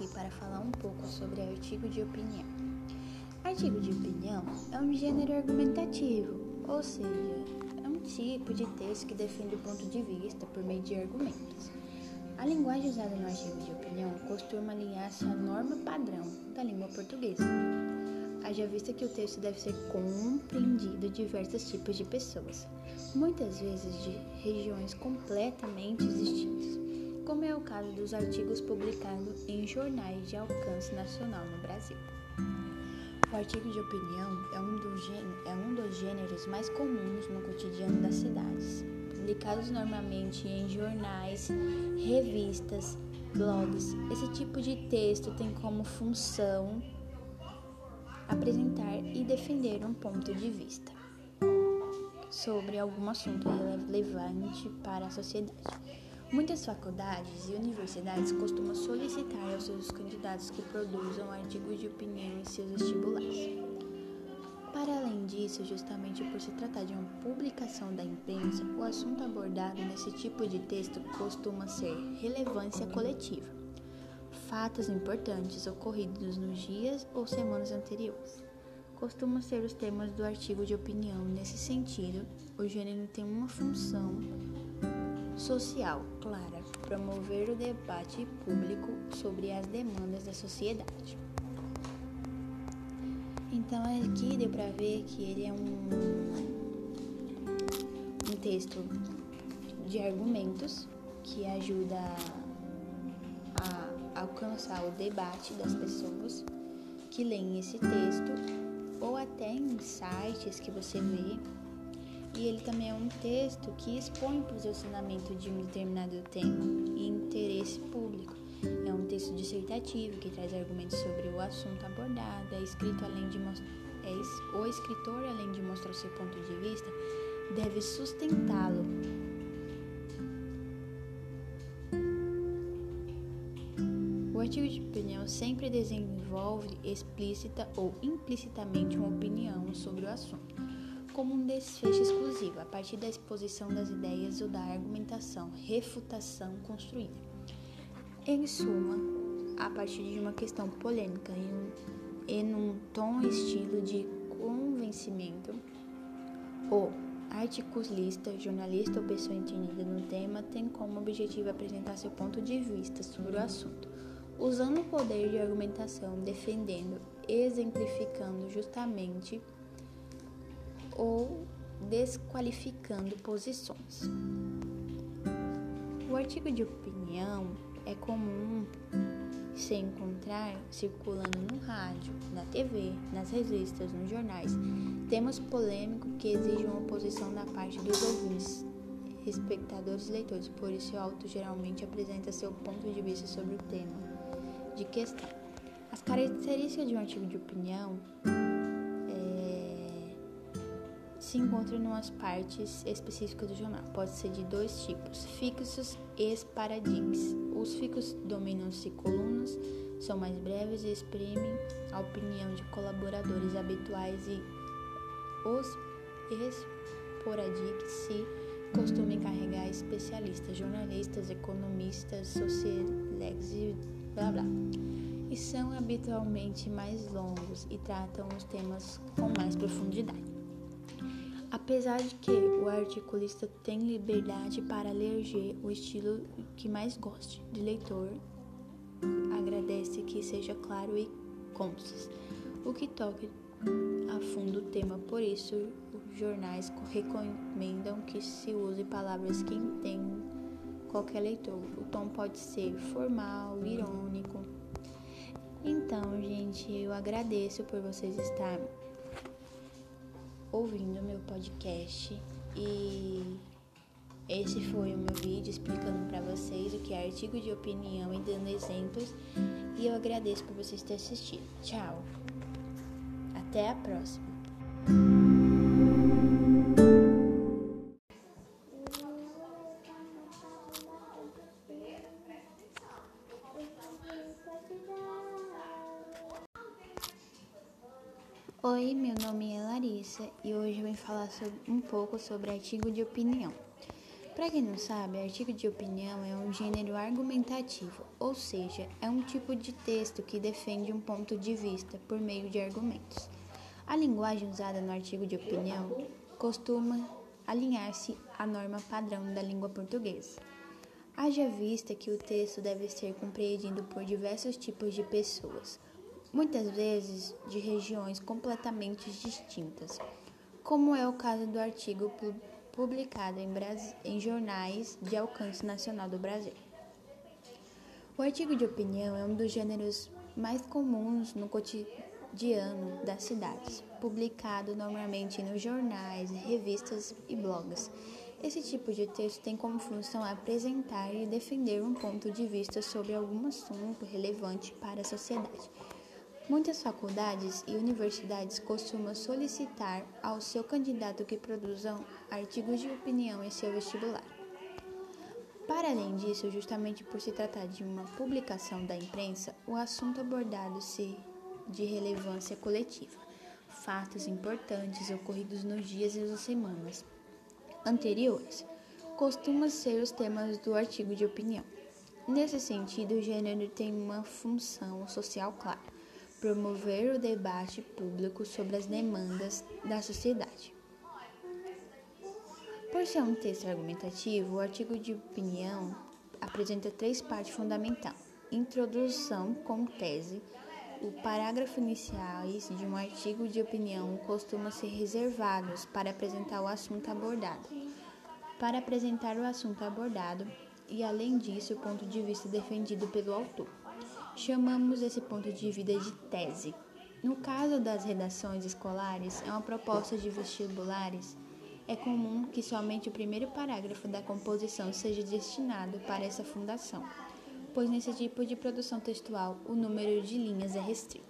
aqui para falar um pouco sobre artigo de opinião. Artigo de opinião é um gênero argumentativo, ou seja, é um tipo de texto que defende o ponto de vista por meio de argumentos. A linguagem usada no artigo de opinião costuma alinhar-se à norma padrão da língua portuguesa. Haja vista que o texto deve ser compreendido de diversos tipos de pessoas, muitas vezes de regiões completamente distintas como é o caso dos artigos publicados em jornais de alcance nacional no Brasil. O artigo de opinião é um, dos é um dos gêneros mais comuns no cotidiano das cidades, publicados normalmente em jornais, revistas, blogs. Esse tipo de texto tem como função apresentar e defender um ponto de vista sobre algum assunto relevante para a sociedade. Muitas faculdades e universidades costumam solicitar aos seus candidatos que produzam artigos de opinião em seus vestibulares. Para além disso, justamente por se tratar de uma publicação da imprensa, o assunto abordado nesse tipo de texto costuma ser relevância coletiva, fatos importantes ocorridos nos dias ou semanas anteriores. Costumam ser os temas do artigo de opinião. Nesse sentido, o gênero tem uma função social clara, promover o debate público sobre as demandas da sociedade. Então aqui deu para ver que ele é um, um texto de argumentos que ajuda a alcançar o debate das pessoas que leem esse texto ou até em sites que você vê e ele também é um texto que expõe o posicionamento de um determinado tema e interesse público. É um texto dissertativo que traz argumentos sobre o assunto abordado. É escrito além de é, o escritor, além de mostrar seu ponto de vista, deve sustentá-lo. O artigo de opinião sempre desenvolve explícita ou implicitamente uma opinião sobre o assunto como um desfecho exclusivo, a partir da exposição das ideias ou da argumentação, refutação construída. Em suma, a partir de uma questão polêmica e, em um tom estilo de convencimento, o articulista, jornalista ou pessoa entendida no tema tem como objetivo apresentar seu ponto de vista sobre o assunto, usando o poder de argumentação, defendendo, exemplificando justamente ou desqualificando posições. O artigo de opinião é comum se encontrar circulando no rádio, na TV, nas revistas, nos jornais. Temas polêmicos que exigem uma posição da parte dos ouvintes, espectadores e leitores, por isso o autor geralmente apresenta seu ponto de vista sobre o tema de questão. As características de um artigo de opinião se encontra em umas partes específicas do jornal. Pode ser de dois tipos: fixos e paradigmas. Os fixos dominam-se colunas, são mais breves e exprimem a opinião de colaboradores habituais e os esporádicos se costumam encarregar especialistas, jornalistas, economistas, sociólogos e blá blá. E são habitualmente mais longos e tratam os temas com mais profundidade. Apesar de que o articulista tem liberdade para eleger o estilo que mais goste de leitor, agradece que seja claro e conciso, o que toque a fundo o tema, por isso os jornais recomendam que se use palavras que entendam qualquer leitor. O tom pode ser formal, irônico. Então, gente, eu agradeço por vocês estarem ouvindo meu podcast e esse foi o meu vídeo explicando para vocês o que é artigo de opinião e dando exemplos e eu agradeço por vocês terem assistido. Tchau. Até a próxima. Vim falar sobre, um pouco sobre artigo de opinião. Para quem não sabe, artigo de opinião é um gênero argumentativo, ou seja, é um tipo de texto que defende um ponto de vista por meio de argumentos. A linguagem usada no artigo de opinião costuma alinhar-se à norma padrão da língua portuguesa. Haja vista que o texto deve ser compreendido por diversos tipos de pessoas, muitas vezes de regiões completamente distintas, como é o caso do artigo publicado em, em jornais de alcance nacional do Brasil. O artigo de opinião é um dos gêneros mais comuns no cotidiano das cidades, publicado normalmente nos jornais, revistas e blogs. Esse tipo de texto tem como função apresentar e defender um ponto de vista sobre algum assunto relevante para a sociedade Muitas faculdades e universidades costumam solicitar ao seu candidato que produzam artigos de opinião em seu vestibular. Para além disso, justamente por se tratar de uma publicação da imprensa, o assunto abordado se de relevância coletiva, fatos importantes ocorridos nos dias e nas semanas anteriores, costumam ser os temas do artigo de opinião. Nesse sentido, o gênero tem uma função social clara promover o debate público sobre as demandas da sociedade. Por ser um texto argumentativo, o artigo de opinião apresenta três partes fundamentais: introdução com tese. O parágrafo iniciais de um artigo de opinião costumam ser reservados para apresentar o assunto abordado. Para apresentar o assunto abordado e, além disso, o ponto de vista defendido pelo autor. Chamamos esse ponto de vida de tese. No caso das redações escolares, é uma proposta de vestibulares. É comum que somente o primeiro parágrafo da composição seja destinado para essa fundação, pois nesse tipo de produção textual o número de linhas é restrito.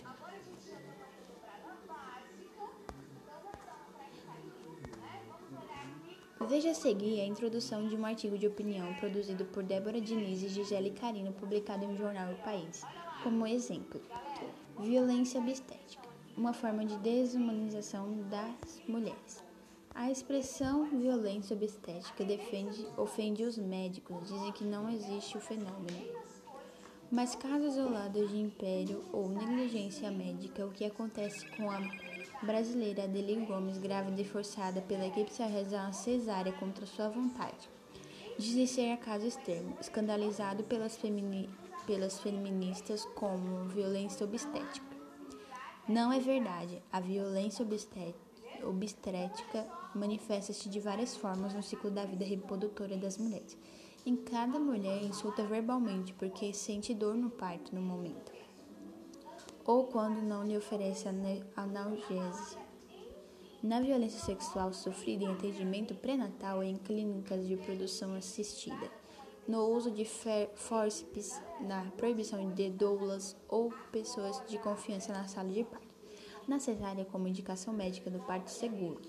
Veja a seguir a introdução de um artigo de opinião produzido por Débora Diniz e Gisele Carino, publicado em um jornal O País. Como exemplo, violência obstétrica, uma forma de desumanização das mulheres. A expressão violência obstétrica defende, ofende os médicos, dizem que não existe o fenômeno. Mas casos isolados de império ou negligência médica, o que acontece com a brasileira Adeli Gomes, grávida e forçada pela equipe a realizar uma cesárea contra sua vontade. Dizem ser caso extremo, escandalizado pelas femini pelas feministas como violência obstétrica. Não é verdade. A violência obstétrica manifesta-se de várias formas no ciclo da vida reprodutora das mulheres. Em cada mulher insulta verbalmente porque sente dor no parto no momento, ou quando não lhe oferece analgésia. Na violência sexual sofrida em atendimento pré-natal em clínicas de produção assistida no uso de fórceps, na proibição de doulas ou pessoas de confiança na sala de parto, na cesárea como indicação médica do parto seguro.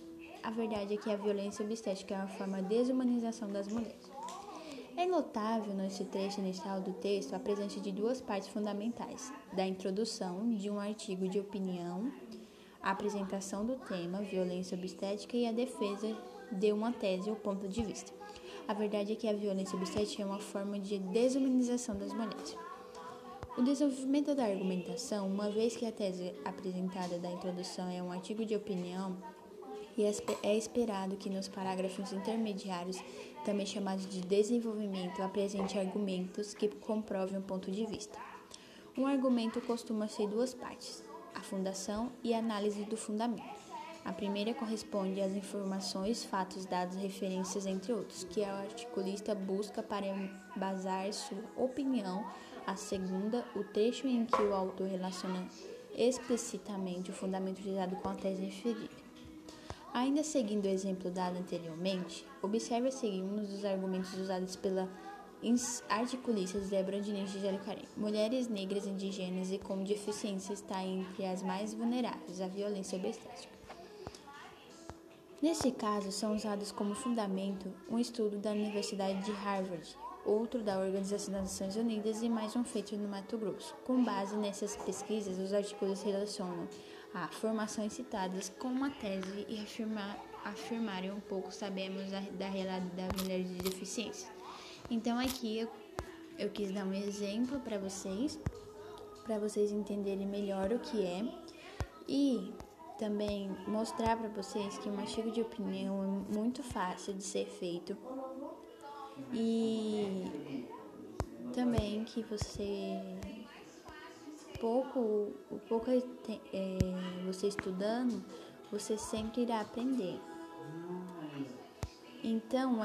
A verdade é que a violência obstétrica é uma forma de desumanização das mulheres. É notável nesse trecho inicial do texto a presença de duas partes fundamentais: da introdução de um artigo de opinião, a apresentação do tema violência obstétrica e a defesa de uma tese ou ponto de vista. A verdade é que a violência obstétrica é uma forma de desumanização das mulheres. O desenvolvimento da argumentação, uma vez que a tese apresentada da introdução é um artigo de opinião, e é esperado que nos parágrafos intermediários, também chamados de desenvolvimento, apresente argumentos que comprovem um ponto de vista. Um argumento costuma ser duas partes: a fundação e a análise do fundamento. A primeira corresponde às informações, fatos, dados, referências, entre outros, que o articulista busca para embasar sua opinião. A segunda, o trecho em que o autor relaciona explicitamente o fundamento utilizado com a tese referida. Ainda seguindo o exemplo dado anteriormente, observe a seguir um dos argumentos usados pela articulistas Débora Diniz e Karim. Mulheres negras, indígenas e com deficiência estão entre as mais vulneráveis à violência obstétrica. Nesse caso, são usados como fundamento um estudo da Universidade de Harvard, outro da Organização das Nações Unidas e mais um feito no Mato Grosso. Com base nessas pesquisas, os artigos relacionam a formações citadas com uma tese e afirmar afirmarem um pouco sabemos da, da realidade das mulheres de deficiência. Então aqui eu, eu quis dar um exemplo para vocês, para vocês entenderem melhor o que é e também mostrar para vocês que um artigo de opinião é muito fácil de ser feito e também que você pouco, o pouco é, você estudando, você sempre irá aprender. Então,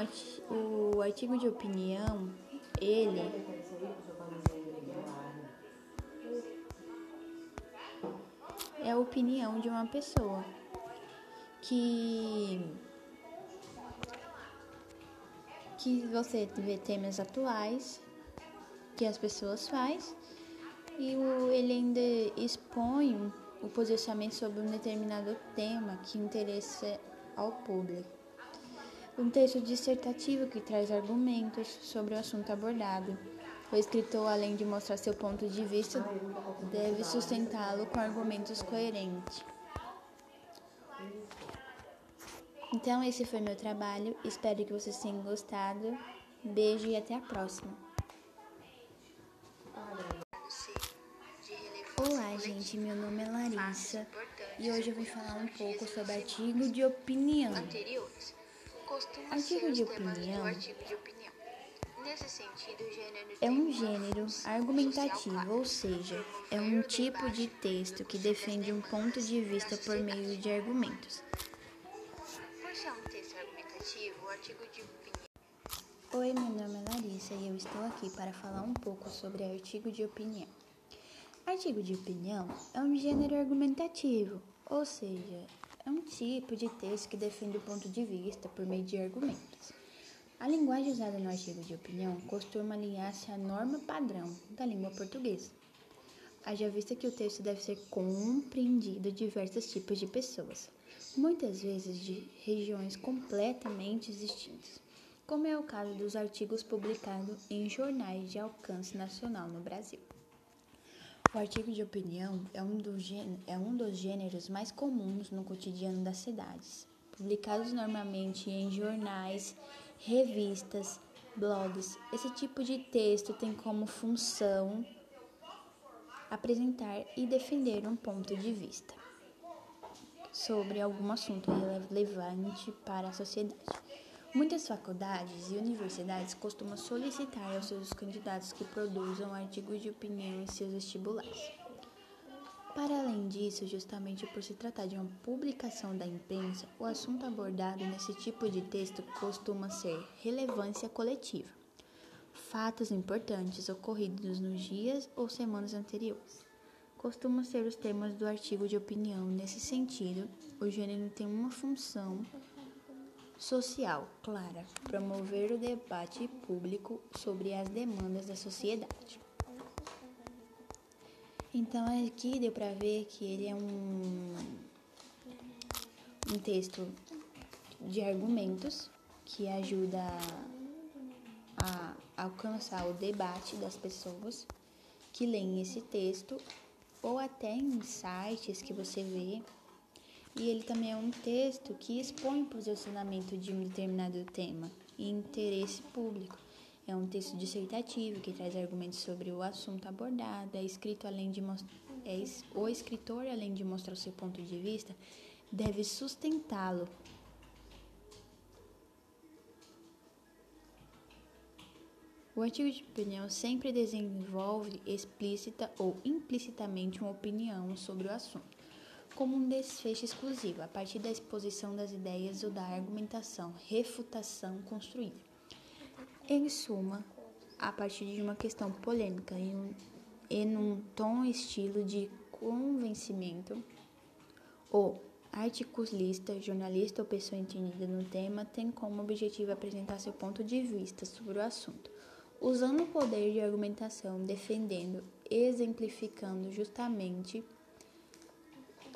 o artigo de opinião, ele é a opinião de uma pessoa que que você vê temas atuais que as pessoas faz e o, ele ainda expõe o posicionamento sobre um determinado tema que interessa ao público. Um texto dissertativo que traz argumentos sobre o assunto abordado. O escritor, além de mostrar seu ponto de vista, deve sustentá-lo com argumentos coerentes. Então, esse foi meu trabalho. Espero que vocês tenham gostado. Beijo e até a próxima. Olá, gente. Meu nome é Larissa e hoje eu vim falar um pouco sobre artigo de opinião. Artigo de opinião é um gênero argumentativo, ou seja, é um tipo de texto que defende um ponto de vista por meio de argumentos. Por ser um texto argumentativo, o artigo de opinião. Oi, meu nome é Larissa e eu estou aqui para falar um pouco sobre artigo de opinião. Artigo de opinião é um gênero argumentativo, ou seja, é um tipo de texto que defende o ponto de vista por meio de argumentos. A linguagem usada no artigo de opinião costuma alinhar-se à norma padrão da língua portuguesa. Haja vista que o texto deve ser compreendido diversos tipos de pessoas, muitas vezes de regiões completamente distintas, como é o caso dos artigos publicados em jornais de alcance nacional no Brasil. O artigo de opinião é um, é um dos gêneros mais comuns no cotidiano das cidades, publicados normalmente em jornais, revistas, blogs. Esse tipo de texto tem como função apresentar e defender um ponto de vista sobre algum assunto relevante para a sociedade. Muitas faculdades e universidades costumam solicitar aos seus candidatos que produzam artigos de opinião em seus vestibulares. Para além disso, justamente por se tratar de uma publicação da imprensa, o assunto abordado nesse tipo de texto costuma ser relevância coletiva, fatos importantes ocorridos nos dias ou semanas anteriores. Costumam ser os temas do artigo de opinião. Nesse sentido, o gênero tem uma função Social, clara, promover o debate público sobre as demandas da sociedade. Então aqui deu para ver que ele é um, um texto de argumentos que ajuda a alcançar o debate das pessoas que leem esse texto ou até em sites que você vê e ele também é um texto que expõe o posicionamento de um determinado tema e interesse público. É um texto dissertativo que traz argumentos sobre o assunto abordado, é escrito além de é, o escritor, além de mostrar o seu ponto de vista, deve sustentá-lo. O artigo de opinião sempre desenvolve explícita ou implicitamente uma opinião sobre o assunto como um desfecho exclusivo, a partir da exposição das ideias ou da argumentação, refutação construída. Em suma, a partir de uma questão polêmica e, um, e num tom estilo de convencimento, o articulista, jornalista ou pessoa entendida no tema tem como objetivo apresentar seu ponto de vista sobre o assunto, usando o poder de argumentação, defendendo, exemplificando justamente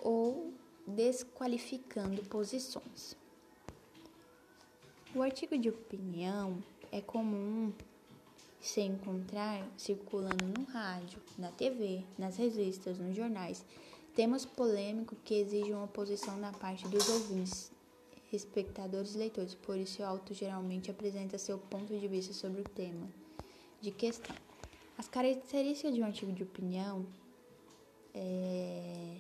ou desqualificando posições. O artigo de opinião é comum se encontrar circulando no rádio, na TV, nas revistas, nos jornais, temas polêmicos que exigem uma posição da parte dos ouvintes espectadores e leitores, por isso o autor geralmente apresenta seu ponto de vista sobre o tema de questão. As características de um artigo de opinião é,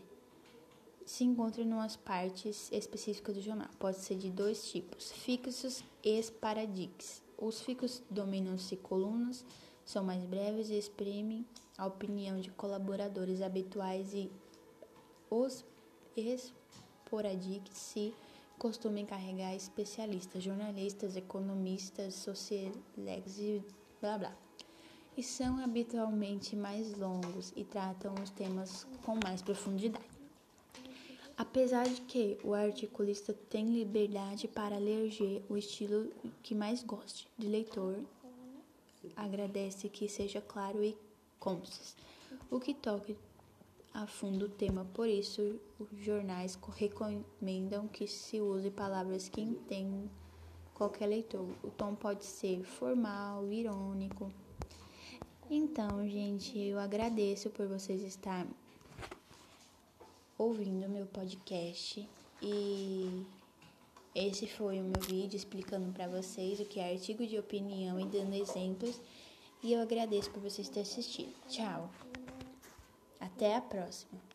se encontram em umas partes específicas do jornal. Pode ser de dois tipos: fixos e esparadix. Os fixos dominam-se colunas, são mais breves e exprimem a opinião de colaboradores habituais e os esporadix se costumam encarregar especialistas, jornalistas, economistas, sociólogos e blá blá. E são habitualmente mais longos e tratam os temas com mais profundidade. Apesar de que o articulista tem liberdade para eleger o estilo que mais goste de leitor, agradece que seja claro e conciso, o que toque a fundo o tema. Por isso, os jornais recomendam que se use palavras que entendam qualquer leitor. O tom pode ser formal, irônico. Então, gente, eu agradeço por vocês estarem ouvindo meu podcast e esse foi o meu vídeo explicando para vocês o que é artigo de opinião e dando exemplos. E eu agradeço por vocês terem assistido. Tchau. Até a próxima.